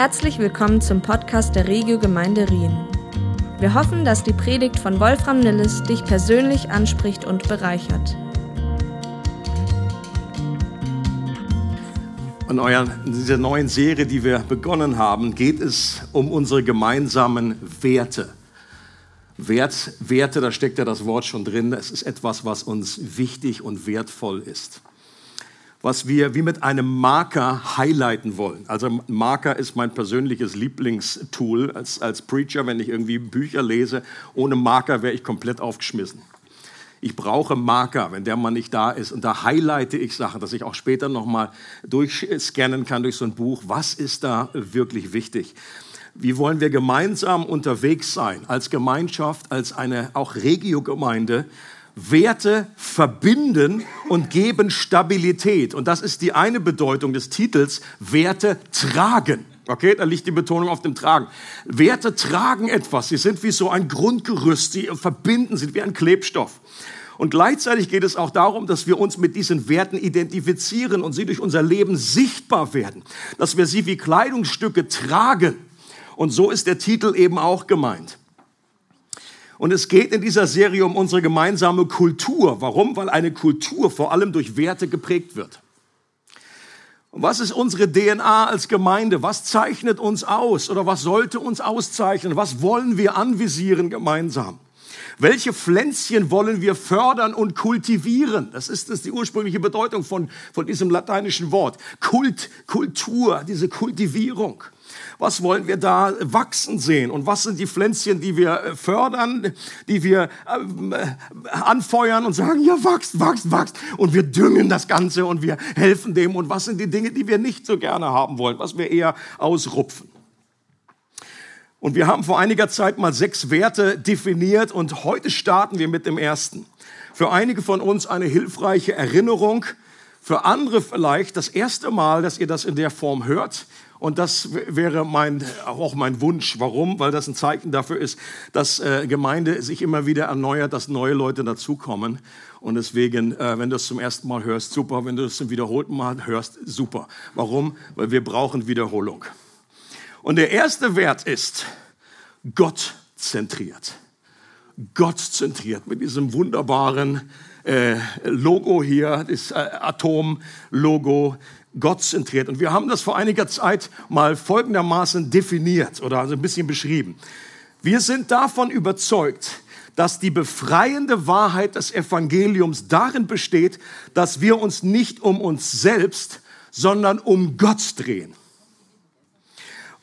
Herzlich willkommen zum Podcast der Regio Gemeinde Rien. Wir hoffen, dass die Predigt von Wolfram Nilles dich persönlich anspricht und bereichert. In, eurer, dieser neuen Serie, die wir begonnen haben, geht es um unsere gemeinsamen Werte. Wert, Werte, da steckt ja das Wort schon drin. Es ist etwas, was uns wichtig und wertvoll ist was wir wie mit einem Marker highlighten wollen. Also Marker ist mein persönliches Lieblingstool als, als Preacher, wenn ich irgendwie Bücher lese. Ohne Marker wäre ich komplett aufgeschmissen. Ich brauche Marker, wenn der Mann nicht da ist. Und da highlighte ich Sachen, dass ich auch später nochmal durchscannen kann durch so ein Buch. Was ist da wirklich wichtig? Wie wollen wir gemeinsam unterwegs sein, als Gemeinschaft, als eine auch Regio-Gemeinde? Werte verbinden und geben Stabilität. Und das ist die eine Bedeutung des Titels, Werte tragen. Okay, da liegt die Betonung auf dem Tragen. Werte tragen etwas. Sie sind wie so ein Grundgerüst. Sie verbinden, sind wie ein Klebstoff. Und gleichzeitig geht es auch darum, dass wir uns mit diesen Werten identifizieren und sie durch unser Leben sichtbar werden. Dass wir sie wie Kleidungsstücke tragen. Und so ist der Titel eben auch gemeint. Und es geht in dieser Serie um unsere gemeinsame Kultur. Warum? Weil eine Kultur vor allem durch Werte geprägt wird. Und was ist unsere DNA als Gemeinde? Was zeichnet uns aus oder was sollte uns auszeichnen? Was wollen wir anvisieren gemeinsam? Welche Pflänzchen wollen wir fördern und kultivieren? Das ist, das ist die ursprüngliche Bedeutung von, von diesem lateinischen Wort. Kult, Kultur, diese Kultivierung. Was wollen wir da wachsen sehen? Und was sind die Pflänzchen, die wir äh, fördern, die wir äh, anfeuern und sagen, ja, wachst, wachst, wachst. Und wir düngen das Ganze und wir helfen dem. Und was sind die Dinge, die wir nicht so gerne haben wollen, was wir eher ausrupfen? Und wir haben vor einiger Zeit mal sechs Werte definiert und heute starten wir mit dem ersten. Für einige von uns eine hilfreiche Erinnerung, für andere vielleicht das erste Mal, dass ihr das in der Form hört. Und das wäre mein, auch mein Wunsch. Warum? Weil das ein Zeichen dafür ist, dass äh, Gemeinde sich immer wieder erneuert, dass neue Leute dazukommen. Und deswegen, äh, wenn du es zum ersten Mal hörst, super. Wenn du es zum wiederholten Mal hörst, super. Warum? Weil wir brauchen Wiederholung. Und der erste Wert ist Gott zentriert. Gott zentriert mit diesem wunderbaren äh, Logo hier, das äh, Atom-Logo. Gott zentriert. Und wir haben das vor einiger Zeit mal folgendermaßen definiert oder also ein bisschen beschrieben. Wir sind davon überzeugt, dass die befreiende Wahrheit des Evangeliums darin besteht, dass wir uns nicht um uns selbst, sondern um Gott drehen.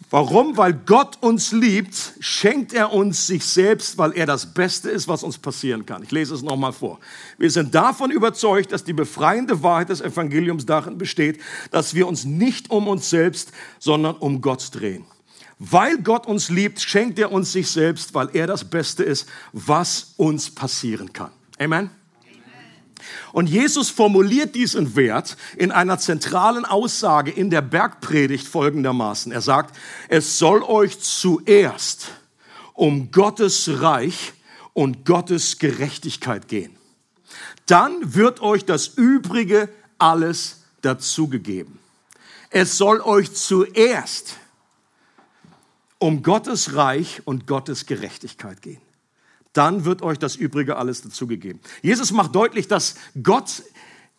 Warum? Weil Gott uns liebt, schenkt er uns sich selbst, weil er das Beste ist, was uns passieren kann. Ich lese es nochmal vor. Wir sind davon überzeugt, dass die befreiende Wahrheit des Evangeliums darin besteht, dass wir uns nicht um uns selbst, sondern um Gott drehen. Weil Gott uns liebt, schenkt er uns sich selbst, weil er das Beste ist, was uns passieren kann. Amen. Und Jesus formuliert diesen Wert in einer zentralen Aussage in der Bergpredigt folgendermaßen. Er sagt, es soll euch zuerst um Gottes Reich und Gottes Gerechtigkeit gehen. Dann wird euch das Übrige alles dazugegeben. Es soll euch zuerst um Gottes Reich und Gottes Gerechtigkeit gehen dann wird euch das Übrige alles dazugegeben. Jesus macht deutlich, dass Gott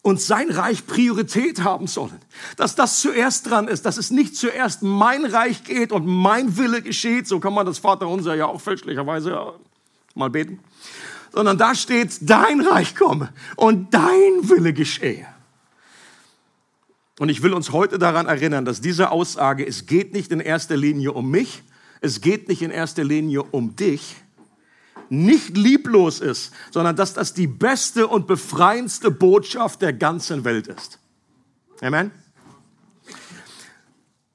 und sein Reich Priorität haben sollen. Dass das zuerst dran ist, dass es nicht zuerst mein Reich geht und mein Wille geschieht. So kann man das Vaterunser ja auch fälschlicherweise mal beten. Sondern da steht, dein Reich komme und dein Wille geschehe. Und ich will uns heute daran erinnern, dass diese Aussage, es geht nicht in erster Linie um mich, es geht nicht in erster Linie um dich, nicht lieblos ist, sondern dass das die beste und befreiendste Botschaft der ganzen Welt ist. Amen.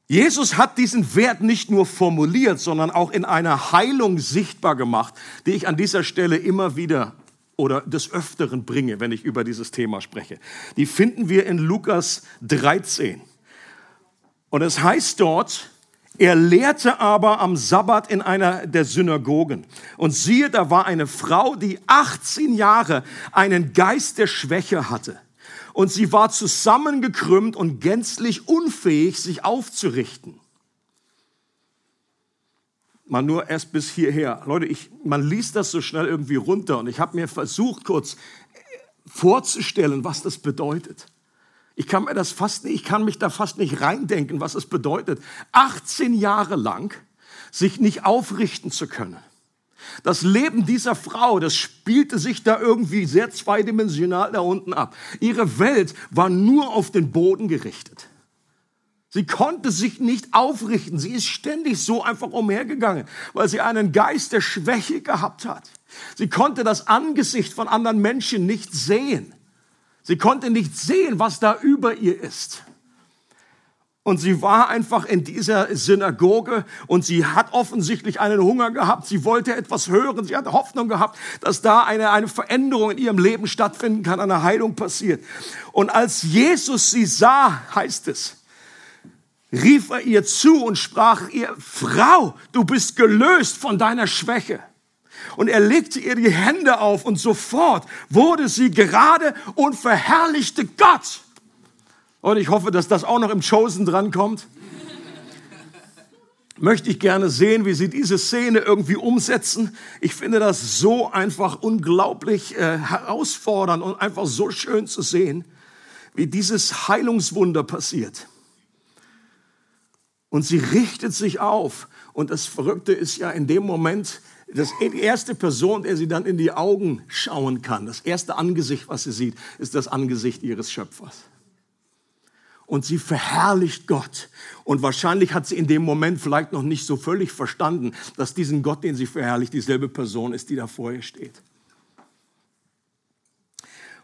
Jesus hat diesen Wert nicht nur formuliert, sondern auch in einer Heilung sichtbar gemacht, die ich an dieser Stelle immer wieder oder des Öfteren bringe, wenn ich über dieses Thema spreche. Die finden wir in Lukas 13. Und es heißt dort, er lehrte aber am Sabbat in einer der Synagogen. Und siehe, da war eine Frau, die 18 Jahre einen Geist der Schwäche hatte. Und sie war zusammengekrümmt und gänzlich unfähig, sich aufzurichten. mal nur erst bis hierher. Leute, ich, man liest das so schnell irgendwie runter und ich habe mir versucht, kurz vorzustellen, was das bedeutet. Ich kann mir das fast nicht, ich kann mich da fast nicht reindenken, was es bedeutet, 18 Jahre lang sich nicht aufrichten zu können. Das Leben dieser Frau, das spielte sich da irgendwie sehr zweidimensional da unten ab. Ihre Welt war nur auf den Boden gerichtet. Sie konnte sich nicht aufrichten. Sie ist ständig so einfach umhergegangen, weil sie einen Geist der Schwäche gehabt hat. Sie konnte das Angesicht von anderen Menschen nicht sehen. Sie konnte nicht sehen, was da über ihr ist. Und sie war einfach in dieser Synagoge und sie hat offensichtlich einen Hunger gehabt. Sie wollte etwas hören. Sie hatte Hoffnung gehabt, dass da eine, eine Veränderung in ihrem Leben stattfinden kann, eine Heilung passiert. Und als Jesus sie sah, heißt es, rief er ihr zu und sprach ihr, Frau, du bist gelöst von deiner Schwäche. Und er legte ihr die Hände auf und sofort wurde sie gerade und verherrlichte Gott. Und ich hoffe, dass das auch noch im Chosen drankommt. Möchte ich gerne sehen, wie sie diese Szene irgendwie umsetzen. Ich finde das so einfach unglaublich äh, herausfordernd und einfach so schön zu sehen, wie dieses Heilungswunder passiert. Und sie richtet sich auf. Und das Verrückte ist ja in dem Moment, das, erste Person, der sie dann in die Augen schauen kann, das erste Angesicht, was sie sieht, ist das Angesicht ihres Schöpfers und sie verherrlicht Gott. Und wahrscheinlich hat sie in dem Moment vielleicht noch nicht so völlig verstanden, dass diesen Gott, den sie verherrlicht, dieselbe Person ist, die da vor ihr steht.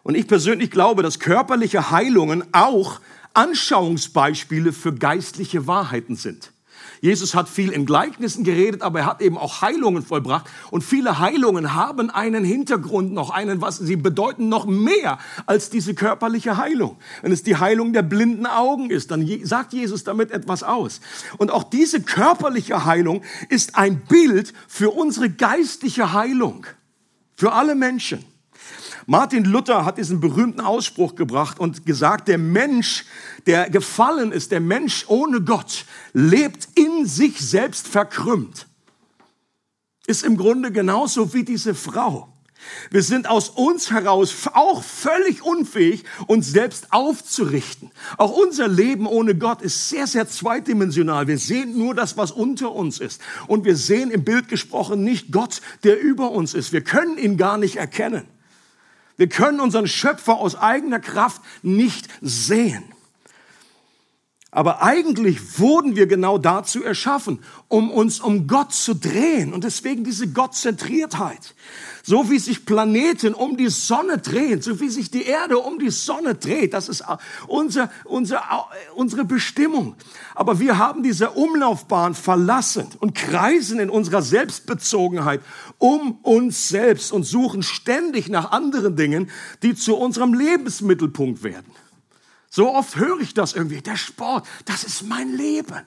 Und ich persönlich glaube, dass körperliche Heilungen auch Anschauungsbeispiele für geistliche Wahrheiten sind. Jesus hat viel in Gleichnissen geredet, aber er hat eben auch Heilungen vollbracht. Und viele Heilungen haben einen Hintergrund noch, einen, was sie bedeuten noch mehr als diese körperliche Heilung. Wenn es die Heilung der blinden Augen ist, dann sagt Jesus damit etwas aus. Und auch diese körperliche Heilung ist ein Bild für unsere geistliche Heilung. Für alle Menschen. Martin Luther hat diesen berühmten Ausspruch gebracht und gesagt, der Mensch, der gefallen ist, der Mensch ohne Gott, lebt in sich selbst verkrümmt. Ist im Grunde genauso wie diese Frau. Wir sind aus uns heraus auch völlig unfähig, uns selbst aufzurichten. Auch unser Leben ohne Gott ist sehr, sehr zweidimensional. Wir sehen nur das, was unter uns ist. Und wir sehen im Bild gesprochen nicht Gott, der über uns ist. Wir können ihn gar nicht erkennen. Wir können unseren Schöpfer aus eigener Kraft nicht sehen. Aber eigentlich wurden wir genau dazu erschaffen, um uns um Gott zu drehen. Und deswegen diese Gottzentriertheit. So wie sich Planeten um die Sonne drehen, so wie sich die Erde um die Sonne dreht, das ist unser, unser, unsere Bestimmung. Aber wir haben diese Umlaufbahn verlassen und kreisen in unserer Selbstbezogenheit um uns selbst und suchen ständig nach anderen Dingen, die zu unserem Lebensmittelpunkt werden. So oft höre ich das irgendwie. Der Sport, das ist mein Leben.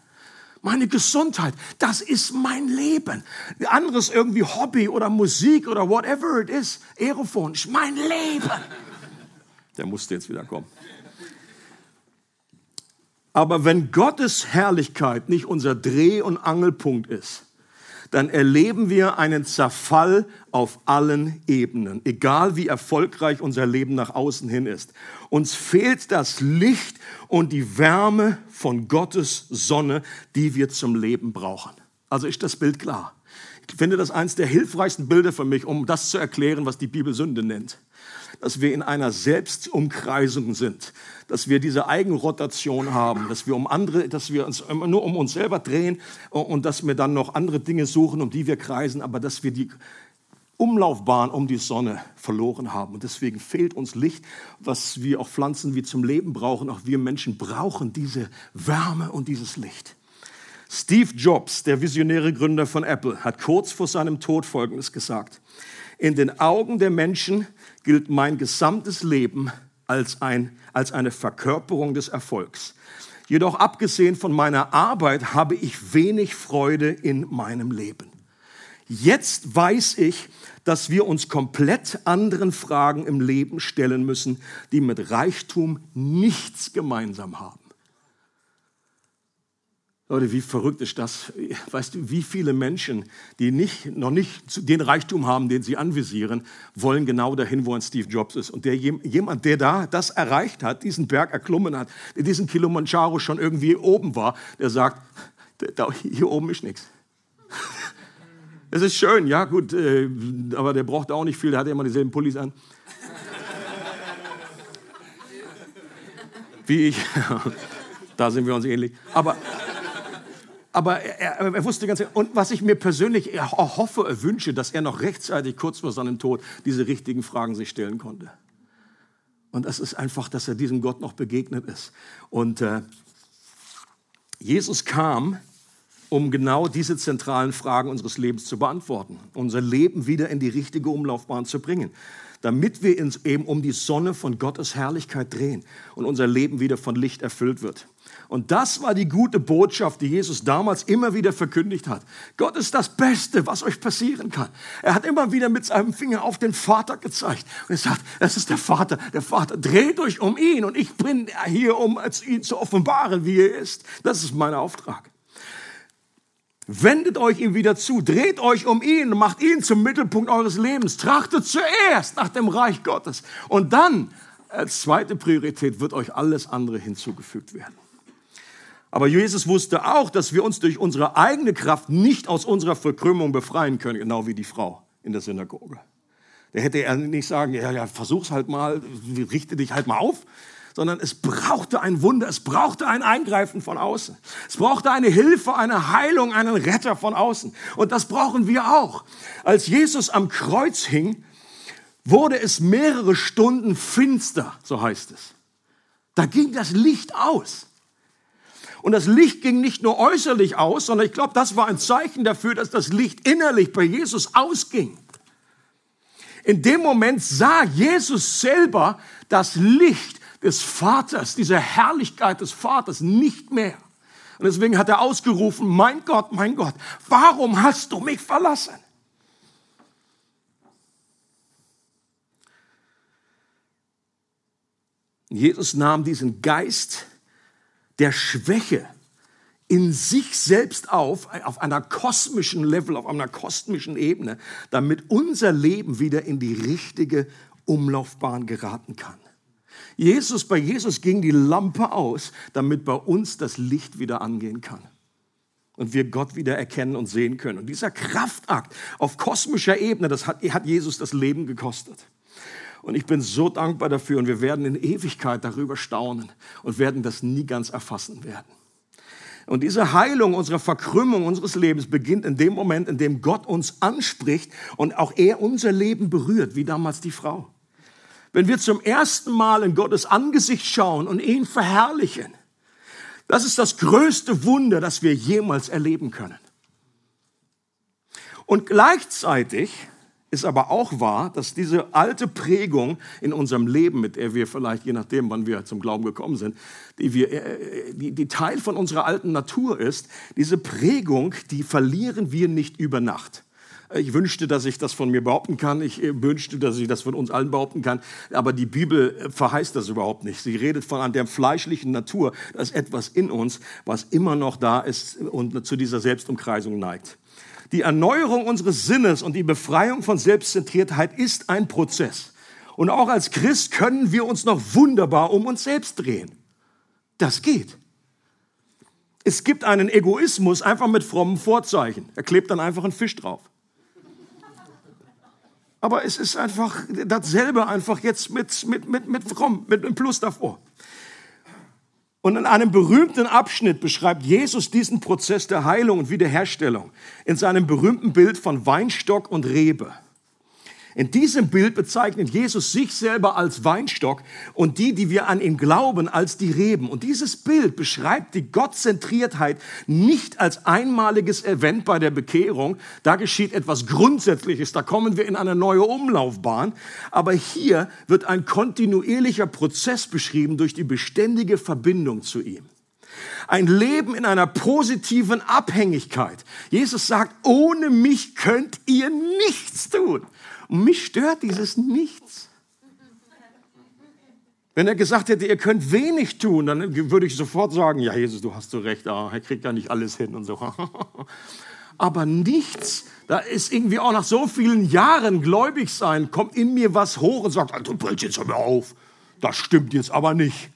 Meine Gesundheit, das ist mein Leben. Anderes irgendwie Hobby oder Musik oder whatever it is. Aerophon, ist mein Leben. Der musste jetzt wieder kommen. Aber wenn Gottes Herrlichkeit nicht unser Dreh- und Angelpunkt ist, dann erleben wir einen Zerfall auf allen Ebenen, egal wie erfolgreich unser Leben nach außen hin ist. Uns fehlt das Licht und die Wärme von Gottes Sonne, die wir zum Leben brauchen. Also ist das Bild klar. Ich finde das eines der hilfreichsten Bilder für mich, um das zu erklären, was die Bibel Sünde nennt dass wir in einer Selbstumkreisung sind, dass wir diese Eigenrotation haben, dass wir um andere, dass wir uns immer nur um uns selber drehen und dass wir dann noch andere Dinge suchen, um die wir kreisen, aber dass wir die Umlaufbahn um die Sonne verloren haben. Und deswegen fehlt uns Licht, was wir auch Pflanzen wie zum Leben brauchen. Auch wir Menschen brauchen diese Wärme und dieses Licht. Steve Jobs, der visionäre Gründer von Apple, hat kurz vor seinem Tod Folgendes gesagt. In den Augen der Menschen gilt mein gesamtes Leben als, ein, als eine Verkörperung des Erfolgs. Jedoch abgesehen von meiner Arbeit habe ich wenig Freude in meinem Leben. Jetzt weiß ich, dass wir uns komplett anderen Fragen im Leben stellen müssen, die mit Reichtum nichts gemeinsam haben. Leute, wie verrückt ist das? Weißt du, wie viele Menschen, die nicht, noch nicht den Reichtum haben, den sie anvisieren, wollen genau dahin, wo ein Steve Jobs ist. Und der, jemand, der da das erreicht hat, diesen Berg erklommen hat, der diesen Kilimanjaro schon irgendwie oben war, der sagt, hier oben ist nichts. Es ist schön, ja gut, äh, aber der braucht auch nicht viel, der hat ja immer dieselben Pullis an. Wie ich. da sind wir uns ähnlich. Aber aber er, er, wusste ganz genau, und was ich mir persönlich hoffe, wünsche, dass er noch rechtzeitig kurz vor seinem Tod diese richtigen Fragen sich stellen konnte. Und das ist einfach, dass er diesem Gott noch begegnet ist. Und äh, Jesus kam, um genau diese zentralen Fragen unseres Lebens zu beantworten, unser Leben wieder in die richtige Umlaufbahn zu bringen, damit wir uns eben um die Sonne von Gottes Herrlichkeit drehen und unser Leben wieder von Licht erfüllt wird. Und das war die gute Botschaft, die Jesus damals immer wieder verkündigt hat. Gott ist das Beste, was euch passieren kann. Er hat immer wieder mit seinem Finger auf den Vater gezeigt und er sagt, das ist der Vater. Der Vater dreht euch um ihn und ich bin hier, um ihn zu offenbaren, wie er ist. Das ist mein Auftrag. Wendet euch ihm wieder zu, dreht euch um ihn macht ihn zum Mittelpunkt eures Lebens. Trachtet zuerst nach dem Reich Gottes und dann als zweite Priorität wird euch alles andere hinzugefügt werden. Aber Jesus wusste auch, dass wir uns durch unsere eigene Kraft nicht aus unserer Verkrümmung befreien können, genau wie die Frau in der Synagoge. Da hätte er nicht sagen, ja, ja, versuch's halt mal, richte dich halt mal auf, sondern es brauchte ein Wunder, es brauchte ein Eingreifen von außen. Es brauchte eine Hilfe, eine Heilung, einen Retter von außen. Und das brauchen wir auch. Als Jesus am Kreuz hing, wurde es mehrere Stunden finster, so heißt es. Da ging das Licht aus. Und das Licht ging nicht nur äußerlich aus, sondern ich glaube, das war ein Zeichen dafür, dass das Licht innerlich bei Jesus ausging. In dem Moment sah Jesus selber das Licht des Vaters, diese Herrlichkeit des Vaters nicht mehr. Und deswegen hat er ausgerufen, mein Gott, mein Gott, warum hast du mich verlassen? Jesus nahm diesen Geist der Schwäche in sich selbst auf, auf einer kosmischen Level, auf einer kosmischen Ebene, damit unser Leben wieder in die richtige Umlaufbahn geraten kann. Jesus, bei Jesus ging die Lampe aus, damit bei uns das Licht wieder angehen kann und wir Gott wieder erkennen und sehen können. Und dieser Kraftakt auf kosmischer Ebene, das hat, hat Jesus das Leben gekostet. Und ich bin so dankbar dafür und wir werden in Ewigkeit darüber staunen und werden das nie ganz erfassen werden. Und diese Heilung unserer Verkrümmung unseres Lebens beginnt in dem Moment, in dem Gott uns anspricht und auch er unser Leben berührt, wie damals die Frau. Wenn wir zum ersten Mal in Gottes Angesicht schauen und ihn verherrlichen, das ist das größte Wunder, das wir jemals erleben können. Und gleichzeitig ist aber auch wahr, dass diese alte Prägung in unserem Leben, mit der wir vielleicht, je nachdem, wann wir zum Glauben gekommen sind, die, wir, äh, die, die Teil von unserer alten Natur ist, diese Prägung, die verlieren wir nicht über Nacht. Ich wünschte, dass ich das von mir behaupten kann. Ich äh, wünschte, dass ich das von uns allen behaupten kann. Aber die Bibel äh, verheißt das überhaupt nicht. Sie redet von der fleischlichen Natur. Das ist etwas in uns, was immer noch da ist und zu dieser Selbstumkreisung neigt. Die Erneuerung unseres Sinnes und die Befreiung von Selbstzentriertheit ist ein Prozess. Und auch als Christ können wir uns noch wunderbar um uns selbst drehen. Das geht. Es gibt einen Egoismus einfach mit frommen Vorzeichen. Er klebt dann einfach einen Fisch drauf. Aber es ist einfach dasselbe, einfach jetzt mit, mit, mit, mit fromm, mit einem Plus davor. Und in einem berühmten Abschnitt beschreibt Jesus diesen Prozess der Heilung und Wiederherstellung in seinem berühmten Bild von Weinstock und Rebe. In diesem Bild bezeichnet Jesus sich selber als Weinstock und die, die wir an ihn glauben, als die Reben. Und dieses Bild beschreibt die Gottzentriertheit nicht als einmaliges Event bei der Bekehrung. Da geschieht etwas Grundsätzliches, da kommen wir in eine neue Umlaufbahn. Aber hier wird ein kontinuierlicher Prozess beschrieben durch die beständige Verbindung zu ihm. Ein Leben in einer positiven Abhängigkeit. Jesus sagt, ohne mich könnt ihr nichts tun. Und mich stört dieses Nichts. Wenn er gesagt hätte, ihr könnt wenig tun, dann würde ich sofort sagen, ja Jesus, du hast so recht, ah, er kriegt ja nicht alles hin und so. Aber nichts, da ist irgendwie auch nach so vielen Jahren gläubig sein, kommt in mir was hoch und sagt, also brüllt jetzt mal auf, das stimmt jetzt aber nicht.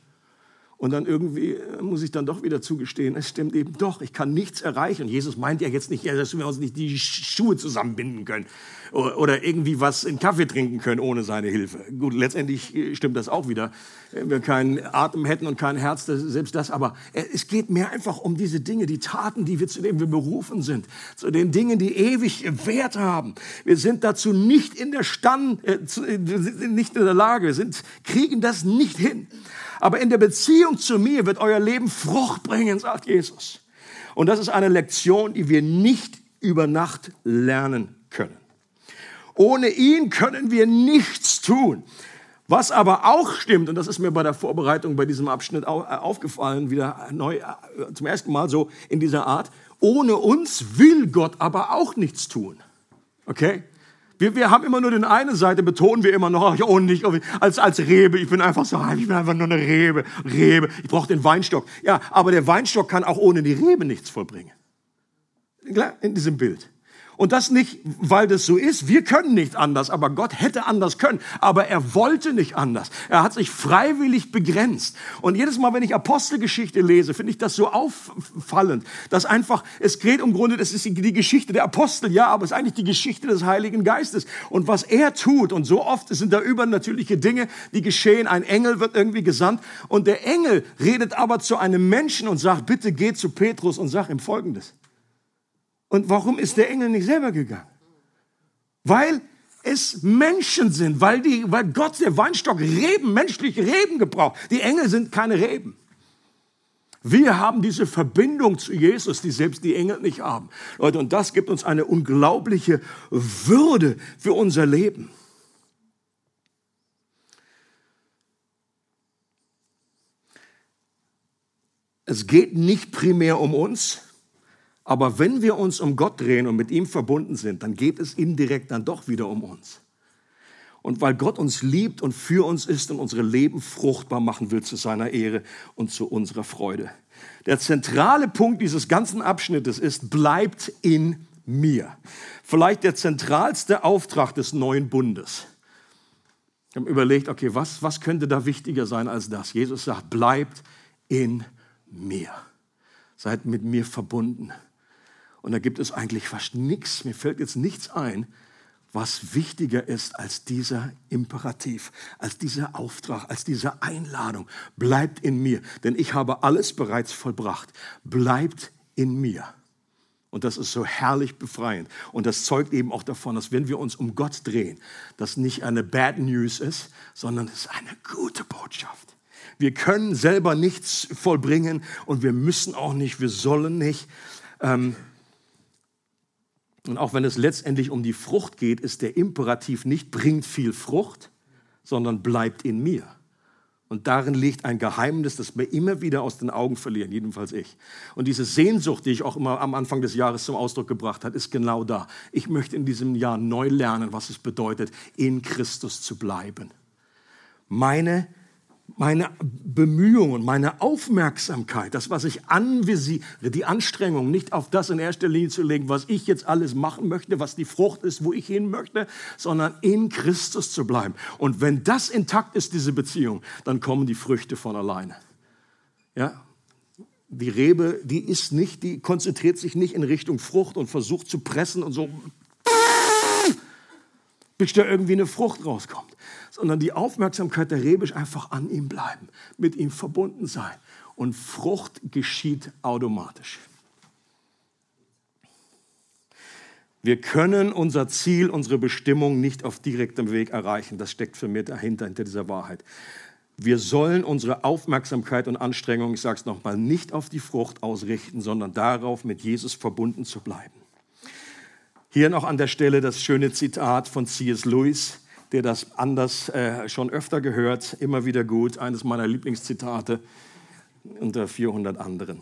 Und dann irgendwie äh, muss ich dann doch wieder zugestehen, es stimmt eben doch, ich kann nichts erreichen. Und Jesus meint ja jetzt nicht, dass wir uns nicht die Schuhe zusammenbinden können oder irgendwie was in Kaffee trinken können ohne seine Hilfe. Gut, letztendlich äh, stimmt das auch wieder. Wenn wir keinen Atem hätten und kein Herz, selbst das. Aber äh, es geht mehr einfach um diese Dinge, die Taten, die wir, zu denen wir berufen sind. Zu den Dingen, die ewig Wert haben. Wir sind dazu nicht in der Stand, äh, nicht in der Lage, wir sind, kriegen das nicht hin. Aber in der Beziehung zu mir wird euer Leben Frucht bringen, sagt Jesus. Und das ist eine Lektion, die wir nicht über Nacht lernen können. Ohne ihn können wir nichts tun. Was aber auch stimmt, und das ist mir bei der Vorbereitung bei diesem Abschnitt äh, aufgefallen, wieder neu, äh, zum ersten Mal so in dieser Art, ohne uns will Gott aber auch nichts tun. Okay? Wir, wir haben immer nur den eine Seite, betonen wir immer noch, oh, nicht, als, als Rebe, ich bin einfach so, ich bin einfach nur eine Rebe, Rebe, ich brauche den Weinstock. Ja, aber der Weinstock kann auch ohne die Rebe nichts vollbringen. In diesem Bild. Und das nicht, weil das so ist. Wir können nicht anders, aber Gott hätte anders können. Aber er wollte nicht anders. Er hat sich freiwillig begrenzt. Und jedes Mal, wenn ich Apostelgeschichte lese, finde ich das so auffallend, dass einfach, es geht im Grunde, das ist die Geschichte der Apostel, ja, aber es ist eigentlich die Geschichte des Heiligen Geistes. Und was er tut, und so oft sind da übernatürliche Dinge, die geschehen. Ein Engel wird irgendwie gesandt und der Engel redet aber zu einem Menschen und sagt, bitte geh zu Petrus und sag ihm Folgendes. Und warum ist der Engel nicht selber gegangen? Weil es Menschen sind, weil, die, weil Gott, der Weinstock, Reben, menschliche Reben gebraucht. Die Engel sind keine Reben. Wir haben diese Verbindung zu Jesus, die selbst die Engel nicht haben. Leute, und das gibt uns eine unglaubliche Würde für unser Leben. Es geht nicht primär um uns, aber wenn wir uns um Gott drehen und mit ihm verbunden sind, dann geht es indirekt dann doch wieder um uns. Und weil Gott uns liebt und für uns ist und unsere Leben fruchtbar machen will zu seiner Ehre und zu unserer Freude. Der zentrale Punkt dieses ganzen Abschnittes ist, bleibt in mir. Vielleicht der zentralste Auftrag des neuen Bundes. Ich habe überlegt, okay, was, was könnte da wichtiger sein als das? Jesus sagt, bleibt in mir. Seid mit mir verbunden. Und da gibt es eigentlich fast nichts, mir fällt jetzt nichts ein, was wichtiger ist als dieser Imperativ, als dieser Auftrag, als diese Einladung. Bleibt in mir, denn ich habe alles bereits vollbracht. Bleibt in mir. Und das ist so herrlich befreiend. Und das zeugt eben auch davon, dass wenn wir uns um Gott drehen, das nicht eine Bad News ist, sondern es ist eine gute Botschaft. Wir können selber nichts vollbringen und wir müssen auch nicht, wir sollen nicht. Ähm, und auch wenn es letztendlich um die Frucht geht, ist der Imperativ nicht bringt viel Frucht, sondern bleibt in mir. Und darin liegt ein Geheimnis, das wir immer wieder aus den Augen verlieren, jedenfalls ich. Und diese Sehnsucht, die ich auch immer am Anfang des Jahres zum Ausdruck gebracht habe, ist genau da. Ich möchte in diesem Jahr neu lernen, was es bedeutet, in Christus zu bleiben. Meine meine Bemühungen, meine Aufmerksamkeit, das, was ich anvisiere, die Anstrengung, nicht auf das in erster Linie zu legen, was ich jetzt alles machen möchte, was die Frucht ist, wo ich hin möchte, sondern in Christus zu bleiben. Und wenn das intakt ist, diese Beziehung, dann kommen die Früchte von alleine. Ja? Die Rebe, die ist nicht, die konzentriert sich nicht in Richtung Frucht und versucht zu pressen und so, bis da irgendwie eine Frucht rauskommt sondern die Aufmerksamkeit der Rebe ist einfach an ihm bleiben, mit ihm verbunden sein. Und Frucht geschieht automatisch. Wir können unser Ziel, unsere Bestimmung nicht auf direktem Weg erreichen. Das steckt für mich dahinter, hinter dieser Wahrheit. Wir sollen unsere Aufmerksamkeit und Anstrengung, ich sage es nochmal, nicht auf die Frucht ausrichten, sondern darauf, mit Jesus verbunden zu bleiben. Hier noch an der Stelle das schöne Zitat von C.S. Lewis der das anders äh, schon öfter gehört, immer wieder gut, eines meiner Lieblingszitate unter 400 anderen.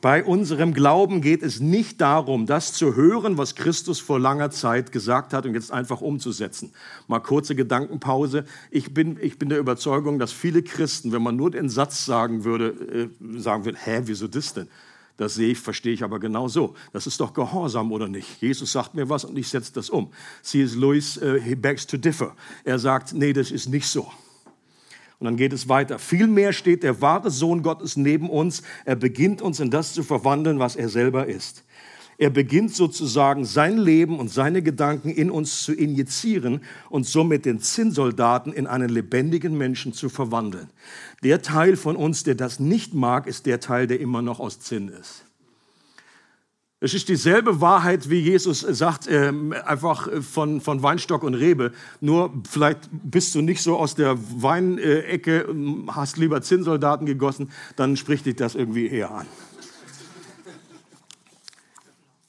Bei unserem Glauben geht es nicht darum, das zu hören, was Christus vor langer Zeit gesagt hat und jetzt einfach umzusetzen. Mal kurze Gedankenpause. Ich bin, ich bin der Überzeugung, dass viele Christen, wenn man nur den Satz sagen würde, äh, sagen würde, hä, wieso das denn? Das sehe ich, verstehe ich aber genau so. Das ist doch Gehorsam oder nicht? Jesus sagt mir was und ich setze das um. C.S. Lewis, uh, he begs to differ. Er sagt, nee, das ist nicht so. Und dann geht es weiter. Vielmehr steht der wahre Sohn Gottes neben uns. Er beginnt uns in das zu verwandeln, was er selber ist. Er beginnt sozusagen sein Leben und seine Gedanken in uns zu injizieren und somit den Zinnsoldaten in einen lebendigen Menschen zu verwandeln. Der Teil von uns, der das nicht mag, ist der Teil, der immer noch aus Zinn ist. Es ist dieselbe Wahrheit, wie Jesus sagt, äh, einfach von, von Weinstock und Rebe. Nur vielleicht bist du nicht so aus der Weinecke, hast lieber Zinnsoldaten gegossen, dann spricht dich das irgendwie eher an.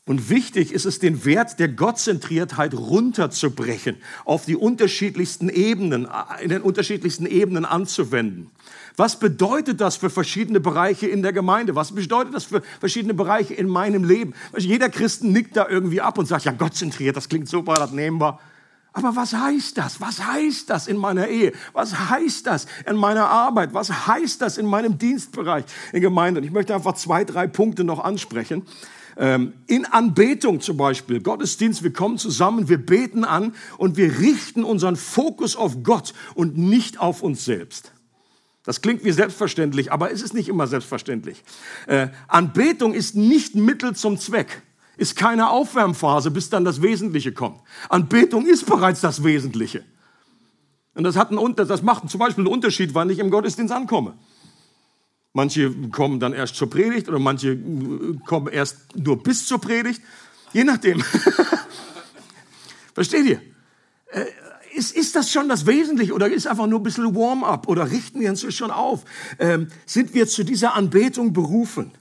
Und wichtig ist es, den Wert der Gottzentriertheit runterzubrechen, auf die unterschiedlichsten Ebenen, in den unterschiedlichsten Ebenen anzuwenden. Was bedeutet das für verschiedene Bereiche in der Gemeinde? Was bedeutet das für verschiedene Bereiche in meinem Leben? Jeder Christen nickt da irgendwie ab und sagt, ja, gottzentriert, das klingt super, das nehmen wir. Aber was heißt das? Was heißt das in meiner Ehe? Was heißt das in meiner Arbeit? Was heißt das in meinem Dienstbereich in Gemeinde? Und ich möchte einfach zwei, drei Punkte noch ansprechen. Ähm, in Anbetung zum Beispiel, Gottesdienst, wir kommen zusammen, wir beten an und wir richten unseren Fokus auf Gott und nicht auf uns selbst. Das klingt wie selbstverständlich, aber es ist nicht immer selbstverständlich. Äh, Anbetung ist nicht Mittel zum Zweck, ist keine Aufwärmphase, bis dann das Wesentliche kommt. Anbetung ist bereits das Wesentliche. Und das, hat einen, das macht zum Beispiel einen Unterschied, wann ich im Gottesdienst ankomme. Manche kommen dann erst zur Predigt oder manche äh, kommen erst nur bis zur Predigt. Je nachdem. Versteht ihr? Äh, ist, ist das schon das Wesentliche oder ist einfach nur ein bisschen Warm-up oder richten wir uns schon auf? Ähm, sind wir zu dieser Anbetung berufen?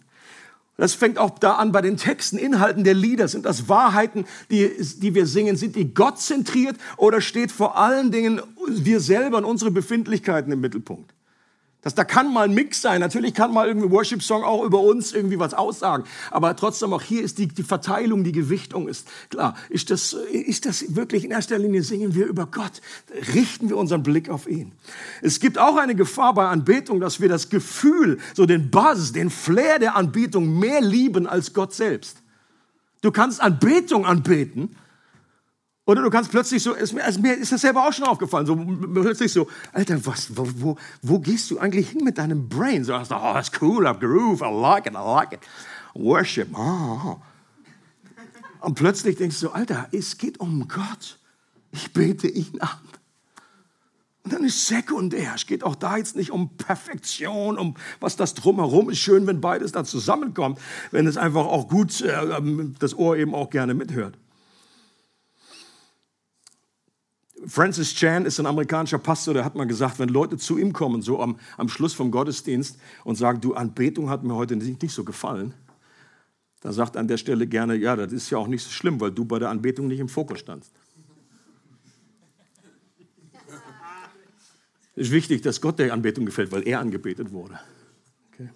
Das fängt auch da an bei den Texten, Inhalten der Lieder. Sind das Wahrheiten, die, die wir singen? Sind die gottzentriert oder steht vor allen Dingen wir selber und unsere Befindlichkeiten im Mittelpunkt? Das, da kann mal ein Mix sein. Natürlich kann mal irgendwie Worship-Song auch über uns irgendwie was aussagen. Aber trotzdem auch hier ist die, die Verteilung, die Gewichtung ist klar. Ist das, ist das wirklich in erster Linie singen wir über Gott? Richten wir unseren Blick auf ihn. Es gibt auch eine Gefahr bei Anbetung, dass wir das Gefühl, so den Buzz, den Flair der Anbetung mehr lieben als Gott selbst. Du kannst Anbetung anbeten, oder du kannst plötzlich so, es, also mir ist das selber auch schon aufgefallen, so plötzlich so, Alter, was, wo, wo, wo gehst du eigentlich hin mit deinem Brain? So, oh, that's cool, I groove, I like it, I like it. Worship, oh. Und plötzlich denkst du, Alter, es geht um Gott. Ich bete ihn an. Und dann ist sekundär. Es geht auch da jetzt nicht um Perfektion, um was das drumherum ist. Schön, wenn beides da zusammenkommt, wenn es einfach auch gut, äh, ähm, das Ohr eben auch gerne mithört. Francis Chan ist ein amerikanischer Pastor, der hat mal gesagt, wenn Leute zu ihm kommen, so am, am Schluss vom Gottesdienst und sagen, du, Anbetung hat mir heute nicht, nicht so gefallen, dann sagt an der Stelle gerne, ja, das ist ja auch nicht so schlimm, weil du bei der Anbetung nicht im Fokus standst. Es ist wichtig, dass Gott der Anbetung gefällt, weil er angebetet wurde. Okay.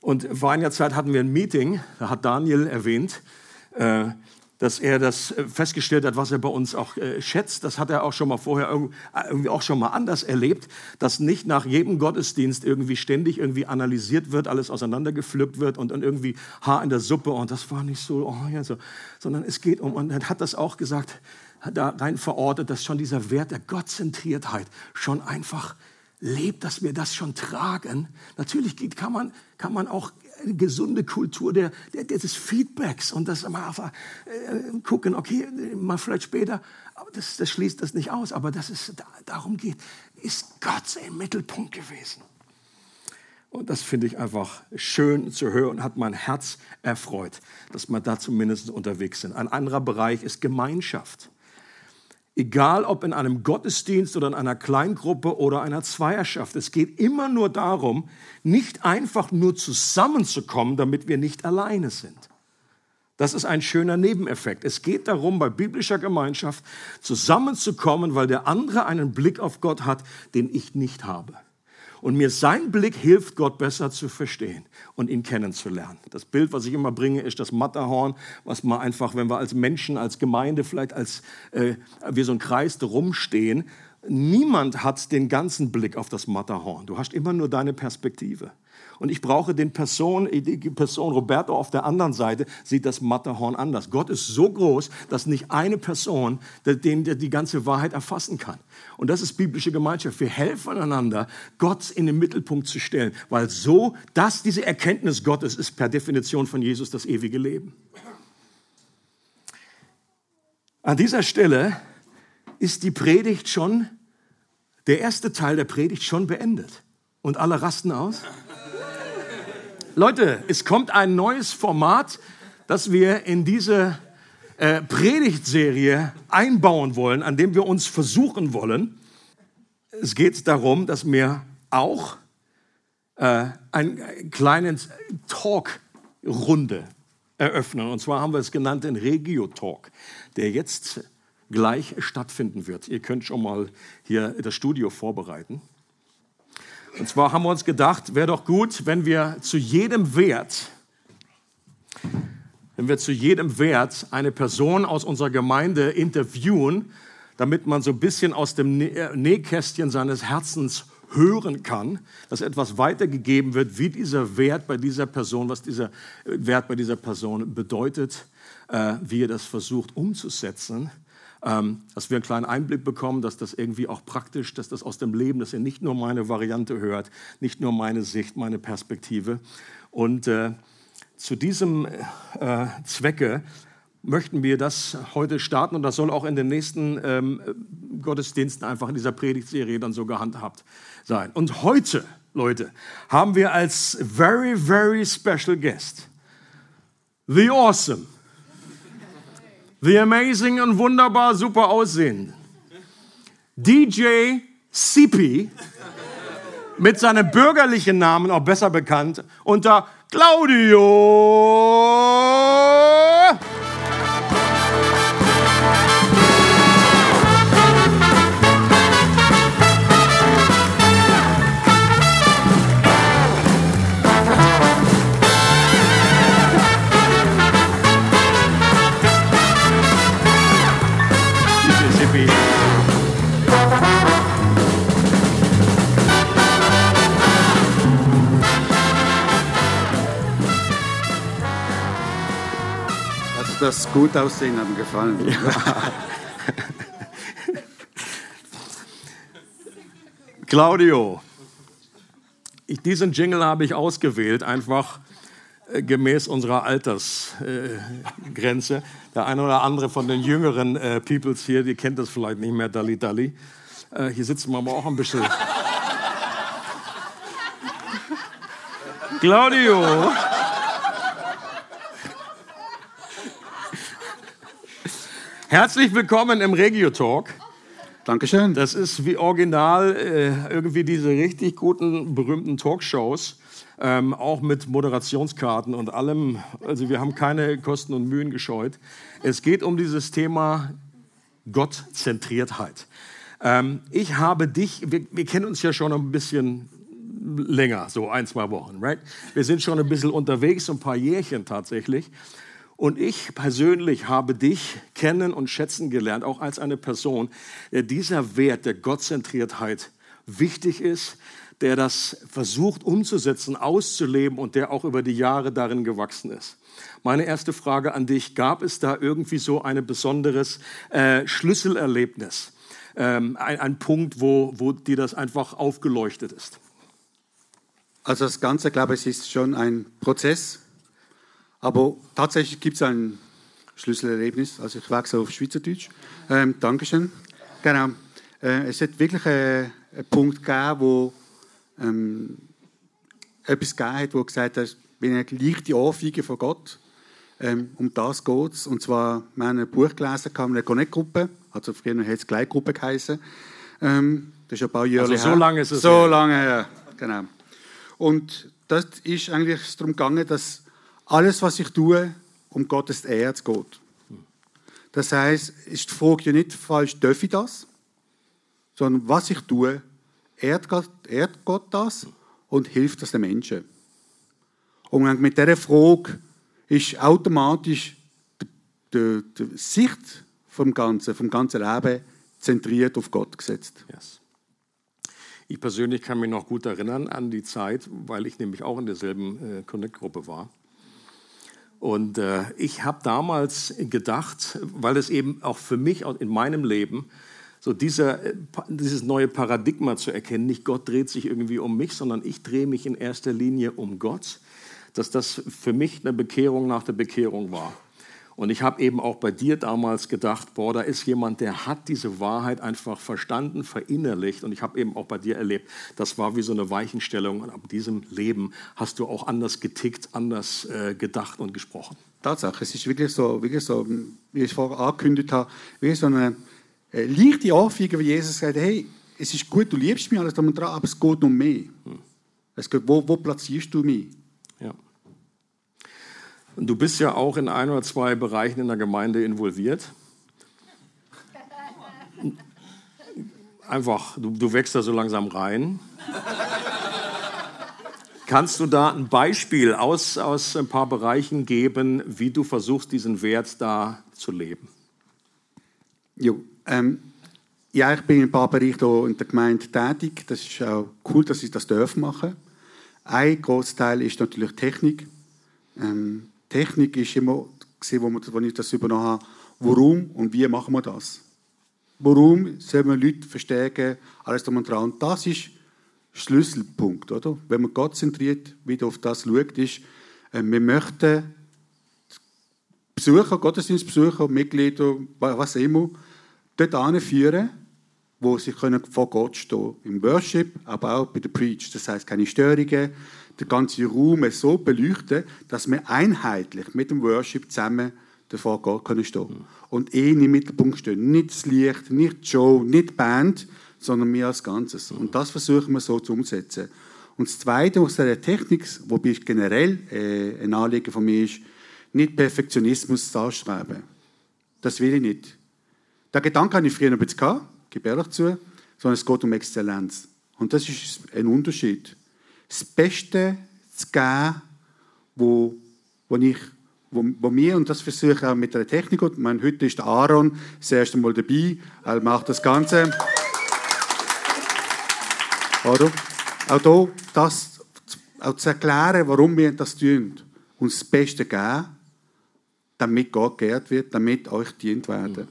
Und vor einiger Zeit hatten wir ein Meeting, da hat Daniel erwähnt, äh, dass er das äh, festgestellt hat, was er bei uns auch äh, schätzt. Das hat er auch schon mal vorher äh, irgendwie auch schon mal anders erlebt, dass nicht nach jedem Gottesdienst irgendwie ständig irgendwie analysiert wird, alles auseinandergepflückt wird und, und irgendwie Haar in der Suppe und das war nicht so, oh ja, so, sondern es geht um, und er hat das auch gesagt, da rein verortet, dass schon dieser Wert der Gottzentriertheit schon einfach lebt, dass wir das schon tragen. Natürlich kann man, kann man auch eine gesunde Kultur der, der, des Feedbacks und das mal einfach, äh, gucken, okay, mal vielleicht später, aber das, das schließt das nicht aus, aber dass es da, darum geht, ist Gott im Mittelpunkt gewesen. Und das finde ich einfach schön zu hören und hat mein Herz erfreut, dass wir da zumindest unterwegs sind. Ein anderer Bereich ist Gemeinschaft. Egal ob in einem Gottesdienst oder in einer Kleingruppe oder einer Zweierschaft. Es geht immer nur darum, nicht einfach nur zusammenzukommen, damit wir nicht alleine sind. Das ist ein schöner Nebeneffekt. Es geht darum, bei biblischer Gemeinschaft zusammenzukommen, weil der andere einen Blick auf Gott hat, den ich nicht habe. Und mir sein Blick hilft, Gott besser zu verstehen und ihn kennenzulernen. Das Bild, was ich immer bringe, ist das Matterhorn, was man einfach, wenn wir als Menschen, als Gemeinde, vielleicht als äh, wir so ein Kreis rumstehen, niemand hat den ganzen Blick auf das Matterhorn. Du hast immer nur deine Perspektive. Und ich brauche den Person, die Person Roberto auf der anderen Seite sieht das Matterhorn anders. Gott ist so groß, dass nicht eine Person den, die ganze Wahrheit erfassen kann. Und das ist biblische Gemeinschaft. Wir helfen einander, Gott in den Mittelpunkt zu stellen, weil so, dass diese Erkenntnis Gottes ist per Definition von Jesus das ewige Leben. An dieser Stelle ist die Predigt schon, der erste Teil der Predigt schon beendet. Und alle rasten aus? Leute, es kommt ein neues Format, das wir in diese äh, Predigtserie einbauen wollen, an dem wir uns versuchen wollen. Es geht darum, dass wir auch äh, einen kleinen Talk-Runde eröffnen. Und zwar haben wir es genannt den Regio-Talk, der jetzt gleich stattfinden wird. Ihr könnt schon mal hier das Studio vorbereiten. Und zwar haben wir uns gedacht, wäre doch gut, wenn wir zu jedem Wert, wenn wir zu jedem Wert eine Person aus unserer Gemeinde interviewen, damit man so ein bisschen aus dem Nähkästchen seines Herzens hören kann, dass etwas weitergegeben wird, wie dieser Wert bei dieser Person, was dieser Wert bei dieser Person bedeutet, äh, wie er das versucht umzusetzen ähm, dass wir einen kleinen Einblick bekommen, dass das irgendwie auch praktisch, dass das aus dem Leben, dass ihr nicht nur meine Variante hört, nicht nur meine Sicht, meine Perspektive. Und äh, zu diesem äh, Zwecke möchten wir das heute starten und das soll auch in den nächsten ähm, Gottesdiensten einfach in dieser Predigtserie dann so gehandhabt sein. Und heute, Leute, haben wir als very, very special guest The Awesome The Amazing und wunderbar super aussehend. DJ CP, mit seinem bürgerlichen Namen auch besser bekannt, unter Claudio. Das gut aussehen hat gefallen. Ja. Claudio, ich, diesen Jingle habe ich ausgewählt, einfach gemäß unserer Altersgrenze. Äh, Der eine oder andere von den jüngeren äh, Peoples hier, die kennt das vielleicht nicht mehr, Dali Dali. Äh, hier sitzen wir aber auch ein bisschen. Claudio. Herzlich willkommen im Regio Talk. Dankeschön. Das ist wie original äh, irgendwie diese richtig guten, berühmten Talkshows, ähm, auch mit Moderationskarten und allem. Also wir haben keine Kosten und Mühen gescheut. Es geht um dieses Thema Gottzentriertheit. Ähm, ich habe dich, wir, wir kennen uns ja schon ein bisschen länger, so ein, zwei Wochen, right? Wir sind schon ein bisschen unterwegs, ein paar Jährchen tatsächlich. Und ich persönlich habe dich kennen und schätzen gelernt, auch als eine Person, der dieser Wert der Gottzentriertheit wichtig ist, der das versucht umzusetzen, auszuleben und der auch über die Jahre darin gewachsen ist. Meine erste Frage an dich, gab es da irgendwie so ein besonderes äh, Schlüsselerlebnis, ähm, ein, ein, Punkt, wo, wo dir das einfach aufgeleuchtet ist? Also das Ganze, glaube ich, ist schon ein Prozess, aber tatsächlich gibt es ein Schlüsselerlebnis. Also ich wechsle auf Schweizerdeutsch. Ähm, Dankeschön. Genau. Äh, es hat wirklich einen, einen Punkt gegeben, wo ähm, etwas gegeben hat, wo gesagt hat, wenn eine leichte Anfeige von Gott, ähm, um das geht es. Und zwar, wir haben ein Buch gelesen, kam eine Connect-Gruppe, also früher hat es Gleitgruppe geheißen. Ähm, das ist ein paar Jahre also so lange ist es So her. lange her, genau. Und das ist eigentlich darum gegangen, dass alles, was ich tue, um Gottes Ehre geht. Das heißt, ist die Frage ja nicht falsch, darf ich das? Sondern was ich tue, ehrt Gott, ehrt Gott das und hilft das den Menschen? Und mit dieser Frage ist automatisch die, die, Sicht vom Ganzen, vom ganzen Leben zentriert auf Gott gesetzt. Yes. Ich persönlich kann mich noch gut erinnern an die Zeit, weil ich nämlich auch in derselben äh, Connect-Gruppe war. Und äh, ich habe damals gedacht, weil es eben auch für mich in meinem Leben so dieser, äh, dieses neue Paradigma zu erkennen, nicht Gott dreht sich irgendwie um mich, sondern ich drehe mich in erster Linie um Gott, dass das für mich eine Bekehrung nach der Bekehrung war. Und ich habe eben auch bei dir damals gedacht, boah, da ist jemand, der hat diese Wahrheit einfach verstanden, verinnerlicht. Und ich habe eben auch bei dir erlebt, das war wie so eine Weichenstellung. Und ab diesem Leben hast du auch anders getickt, anders äh, gedacht und gesprochen. Tatsache, es ist wirklich so, wirklich so wie ich es vorher angekündigt habe, wie so eine leichte Anführung, wie Jesus sagt, hey, es ist gut, du liebst mich, alles dran aber es geht um mich. Hm. Es geht, wo, wo platzierst du mich? Ja. Und du bist ja auch in ein oder zwei Bereichen in der Gemeinde involviert. Einfach, du, du wächst da so langsam rein. Kannst du da ein Beispiel aus, aus ein paar Bereichen geben, wie du versuchst, diesen Wert da zu leben? Jo, ähm, ja, ich bin in ein paar Bereichen in der Gemeinde tätig. Das ist auch cool, dass ich das machen darf. Ein Großteil ist natürlich Technik. Ähm, Technik ist immer, wo, ich das übernommen habe, warum und wie machen wir das? Warum sollen wir Leute verstärken, alles drum und dran? Das ist Schlüsselpunkt, oder? Wenn man Gott zentriert wieder auf das schaut, ist, äh, wir möchten Besucher, Gottesdienstbesucher, Mitglieder, was immer, dort anführen, wo sie können vor Gott stehen Im Worship, aber auch bei der Preach. Das heißt keine Störungen, den ganzen Raum so beleuchten, dass wir einheitlich mit dem Worship zusammen davor Gott können stehen können. Und ihn im Mittelpunkt stehen. Nicht das Licht, nicht die Show, nicht die Band, sondern wir als Ganzes. Und das versuchen wir so zu umsetzen. Und das Zweite aus der Technik, wobei generell äh, ein Anliegen von mir ist, nicht Perfektionismus zu anstreben. Das will ich nicht. Der Gedanke hatte ich früher ein bisschen gehabt, gebe ehrlich zu, sondern es geht um Exzellenz. Und das ist ein Unterschied das Beste zu geben, wo, wo ich wo, wo wir, und das versuche ich auch mit der Technik, ich meine, heute ist der Aaron das erste Mal dabei, er macht das Ganze. Oder? Auch hier, das auch zu erklären, warum wir das tun, uns das Beste geben, damit Gott geehrt wird, damit euch dient werden.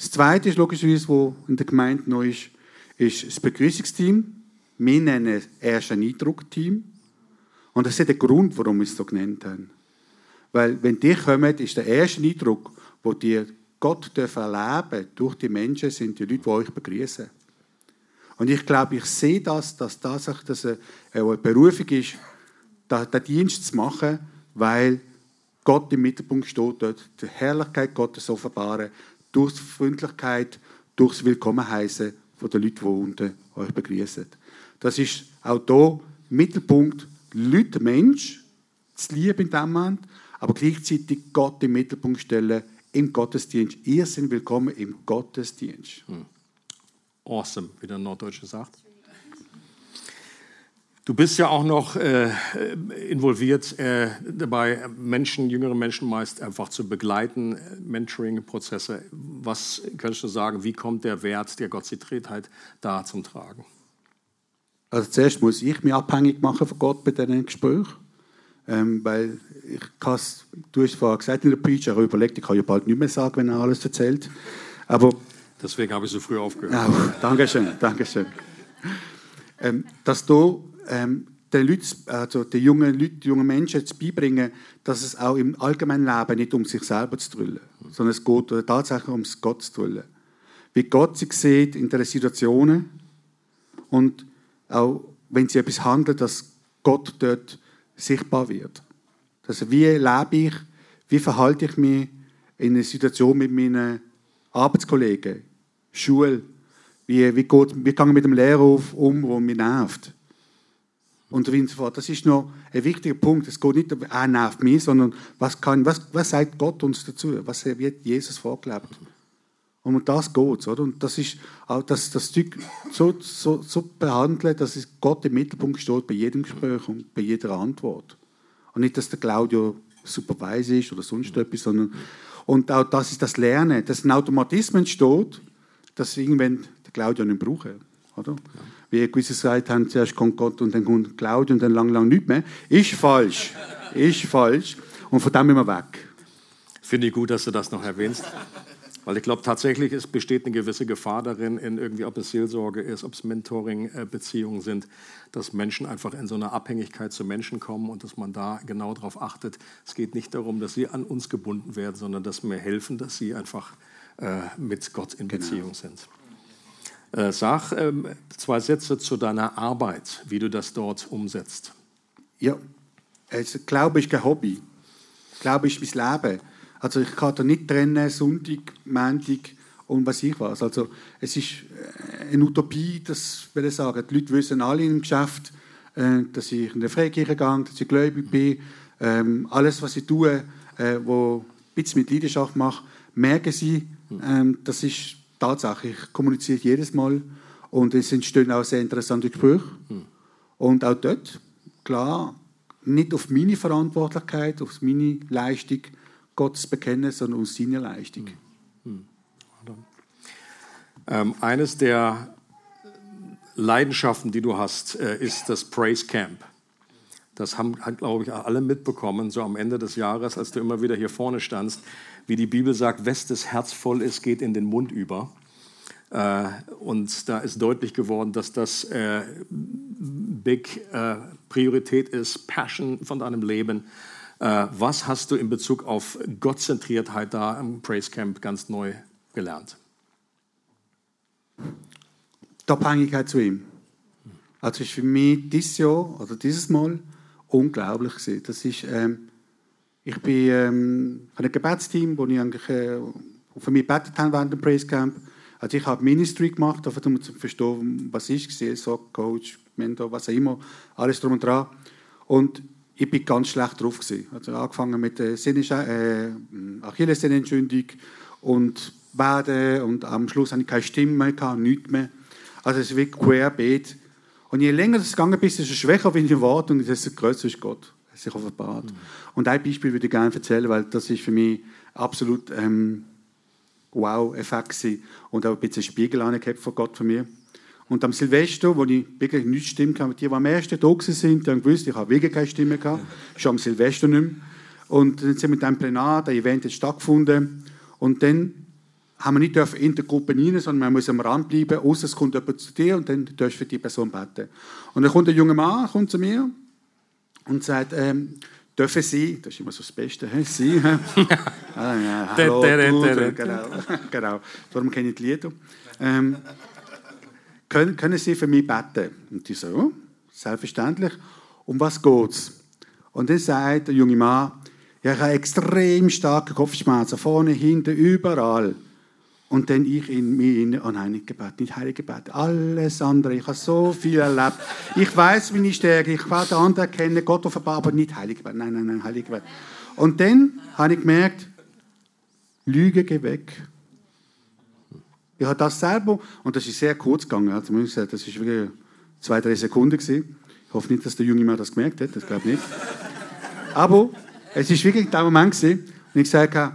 Das Zweite ist logischerweise, was in der Gemeinde neu ist, ist das Begrüßungsteam. Wir nennen es erst ein Eindruckteam. Und das ist der Grund, warum wir es so genannt haben. Weil, wenn die kommen, ist der erste Eindruck, wo die Gott erleben durch die Menschen, sind die Leute, die euch begrüßen. Und ich glaube, ich sehe das, dass das eine Berufung ist, den Dienst zu machen, weil Gott im Mittelpunkt steht, dort die Herrlichkeit Gottes offenbaren, durch die Freundlichkeit, durch das Willkommenheißen von den Leuten, die unten euch begrüßen. Das ist auch hier Mittelpunkt, Leute, Mensch, zu lieben in diesem Moment, aber gleichzeitig Gott im Mittelpunkt stellen im Gottesdienst. Ihr seid willkommen im Gottesdienst. Hm. Awesome, wie der Norddeutsche sagt. Du bist ja auch noch äh, involviert äh, dabei, Menschen, jüngere Menschen meist einfach zu begleiten, Mentoring-Prozesse. Was könntest du sagen, wie kommt der Wert der Gottsetriertheit da zum Tragen? Also zuerst muss ich mich abhängig machen von Gott bei diesen Gesprächen. Ähm, weil ich kann du hast vorhin gesagt in der Preach, ich habe überlegt, ich kann ja bald nicht mehr sagen, wenn er alles erzählt. Aber Deswegen habe ich so früh aufgehört. Oh, Dankeschön, Dankeschön. Ähm, dass du ähm, den, Leuten, also den jungen Leuten, jungen Menschen zu beibringen, dass es auch im allgemeinen Leben nicht um sich selber zu drüllen, sondern es geht tatsächlich um Gott zu drüllen. Wie Gott sich sieht in diesen Situationen und auch wenn sie etwas handeln, dass Gott dort sichtbar wird. Also wie lebe ich, wie verhalte ich mich in einer Situation mit meinen Arbeitskollegen, Schule, wie, wie, geht, wie gehe ich mit dem Lehrer um, der mich nervt. Und so fort. Das ist noch ein wichtiger Punkt. Es geht nicht, er nervt mich, sondern was, kann, was, was sagt Gott uns dazu? Was wird Jesus vorgelebt? Und um das geht oder? Und das ist auch das, das Zeug so, so, so behandeln, dass es Gott im Mittelpunkt steht bei jedem Gespräch und bei jeder Antwort. Und nicht, dass der Claudio super weise ist oder sonst etwas, sondern und auch das ist das Lernen, dass ein Automatismus entsteht, dass irgendwann der Claudio nicht brauchen. Oder? Ja. Wie gewisse gesagt haben, zuerst kommt Gott und dann kommt Claudio und dann lang, lang nicht mehr. Ist falsch. ist falsch. Und von dem wir weg. Finde ich gut, dass du das noch erwähnst. Weil ich glaube, tatsächlich es besteht eine gewisse Gefahr darin, in irgendwie, ob es Seelsorge ist, ob es Mentoring-Beziehungen sind, dass Menschen einfach in so eine Abhängigkeit zu Menschen kommen und dass man da genau darauf achtet. Es geht nicht darum, dass sie an uns gebunden werden, sondern dass wir helfen, dass sie einfach äh, mit Gott in genau. Beziehung sind. Äh, sag ähm, zwei Sätze zu deiner Arbeit, wie du das dort umsetzt. Ja, also, Glaube ist kein Hobby. Glaube ist mein Leben. Also ich kann da nicht trennen, Sonntag, Montag und was ich was. Also es ist äh, eine Utopie, das will ich sagen. Die Leute wissen alle im Geschäft, äh, dass ich in der Freikirche gehe, dass ich gläubig bin. Ähm, alles, was ich tue, äh, wo ein bisschen mit Leidenschaft mache, merken sie, ähm, das ist Tatsache. Ich kommuniziere jedes Mal und es entstehen auch sehr interessante Gespräche. Und auch dort, klar, nicht auf meine Verantwortlichkeit, auf meine Leistung, Gottes bekennen, sondern aus seiner Leistung. Hm. Ähm, eines der Leidenschaften, die du hast, äh, ist das Praise Camp. Das haben, glaube ich, alle mitbekommen, so am Ende des Jahres, als du immer wieder hier vorne standst, wie die Bibel sagt, wes das Herz voll ist, geht in den Mund über. Äh, und da ist deutlich geworden, dass das äh, Big äh, Priorität ist, Passion von deinem Leben. Äh, was hast du in Bezug auf Gottzentriertheit da im Praise Camp ganz neu gelernt? Die Abhängigkeit zu ihm. Also ist für mich dieses Jahr oder dieses Mal unglaublich gewesen. Das ist, ähm, ich bin ähm, von einem Gebetsteam, wo ich eigentlich äh, für mich gebetet habe während dem Praise Camp. Also ich habe Ministry gemacht, einfach um zu verstehen, was ich so Coach, Mentor, was auch immer, alles drum und dran. Und ich bin ganz schlecht drauf gewesen. Also angefangen mit der äh, Achillessehnenentzündung und Bade und am Schluss hatte ich keine Stimme mehr, gehabt, nichts mehr. Also es ist wie querbeet. Und je länger das gegangen ist, desto schwächer bin ich geworden und desto größer ist Gott. Sich offenbart. Mhm. Und ein Beispiel würde ich gerne erzählen, weil das ist für mich absolut ähm, Wow-Effekt und auch ein bisschen Spiegel von Gott von mir. Und am Silvester, wo ich wirklich nicht Stimme hatte, die, die am ersten Tag sind, die haben gewusst, ich habe wirklich keine Stimme gehabt. Schon am Silvester nicht mehr. Und dann sind wir mit einem Plenar, der Event hat stattgefunden. Und dann haben wir nicht in der Gruppe rein, sondern man muss am Rand bleiben, außer es kommt jemand zu dir und dann darfst du für die Person beten. Und dann kommt ein junger Mann kommt zu mir und sagt, ähm, dürfen Sie, das ist immer so das Beste, he? Sie, he? ah, ja, hallo, du, genau, genau, darum kenne ich die Lieder. Ähm, können, können Sie für mich beten? Und die so, oh, selbstverständlich. Um was geht's? Und dann sagt der junge Mann, ja, ich habe extrem starke Kopfschmerzen, vorne, hinten, überall. Und dann ich in mir, oh nein, nicht Gebet, nicht Heilige Gebet, alles andere. Ich habe so viel erlebt. Ich weiß, ich stärke, ich werde andere kennen, Gott offenbar, aber nicht Heilige Gebet. Nein, nein, nein, Heilige Gebet. Und dann habe ich gemerkt, Lüge, geh weg. Ich habe das selber, und das ist sehr kurz gegangen, also ich sagen, das ist wirklich zwei, drei Sekunden gewesen. Ich hoffe nicht, dass der junge Mann das gemerkt hat, das glaube ich nicht. Aber es ist wirklich der Moment gewesen, und ich sage,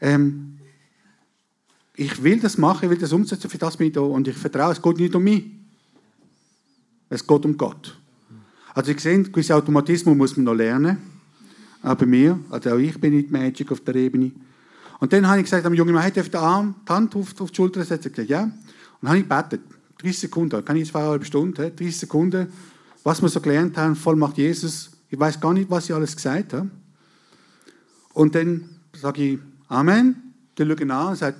ähm, ich will das machen, ich will das umsetzen, für das bin ich da und ich vertraue, es geht nicht um mich. Es geht um Gott. Also ich sehe, gewisse Automatismus muss man noch lernen, auch bei mir, also auch ich bin nicht Magic auf der Ebene. Und dann habe ich gesagt, am jungen Mann, auf den Arm, die Hand auf, auf die Schulter setzen. Ja. Und dann habe ich gebetet. 30 Sekunden, kann ich zweieinhalb Stunden, 30 Sekunden, was wir so gelernt haben, Vollmacht Jesus. Ich weiß gar nicht, was ich alles gesagt habe. Und dann sage ich Amen. Dann schaue ich an und sage,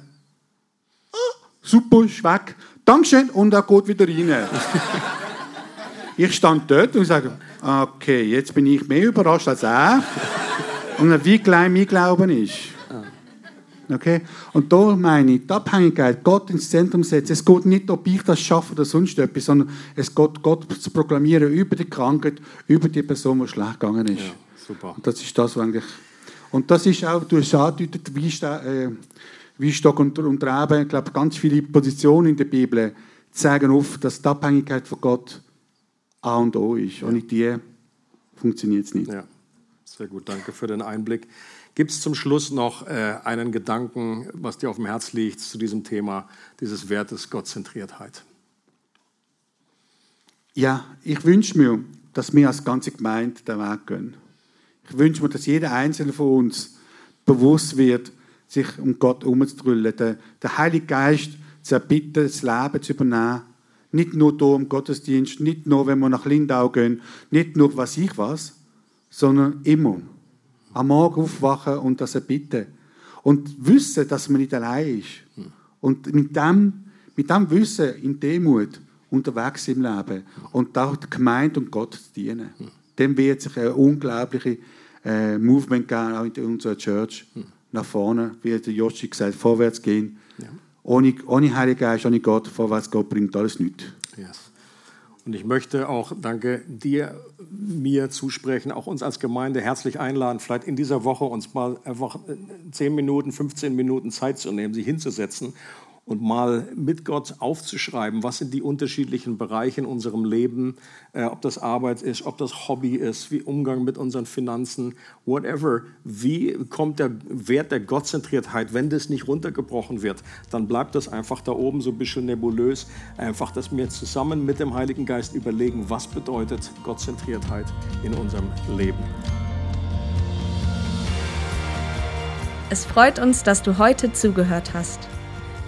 super, ist weg. Dankeschön. Und er geht wieder rein. ich stand dort und sage, okay, jetzt bin ich mehr überrascht als er. Und wie klein mein Glauben ist. Okay? Und da meine ich, die Abhängigkeit, Gott ins Zentrum setzen. Es geht nicht, ob ich das schaffe oder sonst etwas, sondern es geht, Gott zu proklamieren über die Krankheit, über die Person, die schlecht gegangen ist. Ja, super. Und das ist das, was eigentlich. Und das ist auch, du hast angedeutet, wie ist der, äh, wie Stock und, und Reben. Ich glaube, ganz viele Positionen in der Bibel zeigen auf, dass die Abhängigkeit von Gott A und O ist. Ohne die funktioniert es nicht. Ja, sehr gut. Danke für den Einblick. Gibt es zum Schluss noch äh, einen Gedanken, was dir auf dem Herz liegt zu diesem Thema, dieses Wertes Gottzentriertheit? Ja, ich wünsche mir, dass wir als ganze Gemeinde den Weg gehen. Ich wünsche mir, dass jeder Einzelne von uns bewusst wird, sich um Gott herumzudrüllen, den, den Heiligen Geist zu erbitten, das Leben zu übernehmen. Nicht nur hier im Gottesdienst, nicht nur, wenn wir nach Lindau gehen, nicht nur, was ich was, sondern immer. Am Morgen aufwachen und das erbitten. Und wissen, dass man nicht allein ist. Und mit dem, mit dem Wissen in Demut unterwegs im Leben und auch der Gemeinde und Gott zu dienen. Dem wird sich ein unglaubliches äh, Movement geben, auch in unserer Church, nach vorne, wie der Joshi gesagt vorwärts gehen. Ja. Ohne, ohne Heiligen Geist, ohne Gott vorwärts gehen, bringt alles nichts. Yes. Und ich möchte auch, danke dir, mir zusprechen, auch uns als Gemeinde herzlich einladen, vielleicht in dieser Woche uns mal einfach 10 Minuten, 15 Minuten Zeit zu nehmen, sich hinzusetzen und mal mit Gott aufzuschreiben, was sind die unterschiedlichen Bereiche in unserem Leben, äh, ob das Arbeit ist, ob das Hobby ist, wie Umgang mit unseren Finanzen, whatever. Wie kommt der Wert der Gottzentriertheit, wenn das nicht runtergebrochen wird, dann bleibt das einfach da oben so ein bisschen nebulös. Einfach, dass wir zusammen mit dem Heiligen Geist überlegen, was bedeutet Gottzentriertheit in unserem Leben. Es freut uns, dass du heute zugehört hast.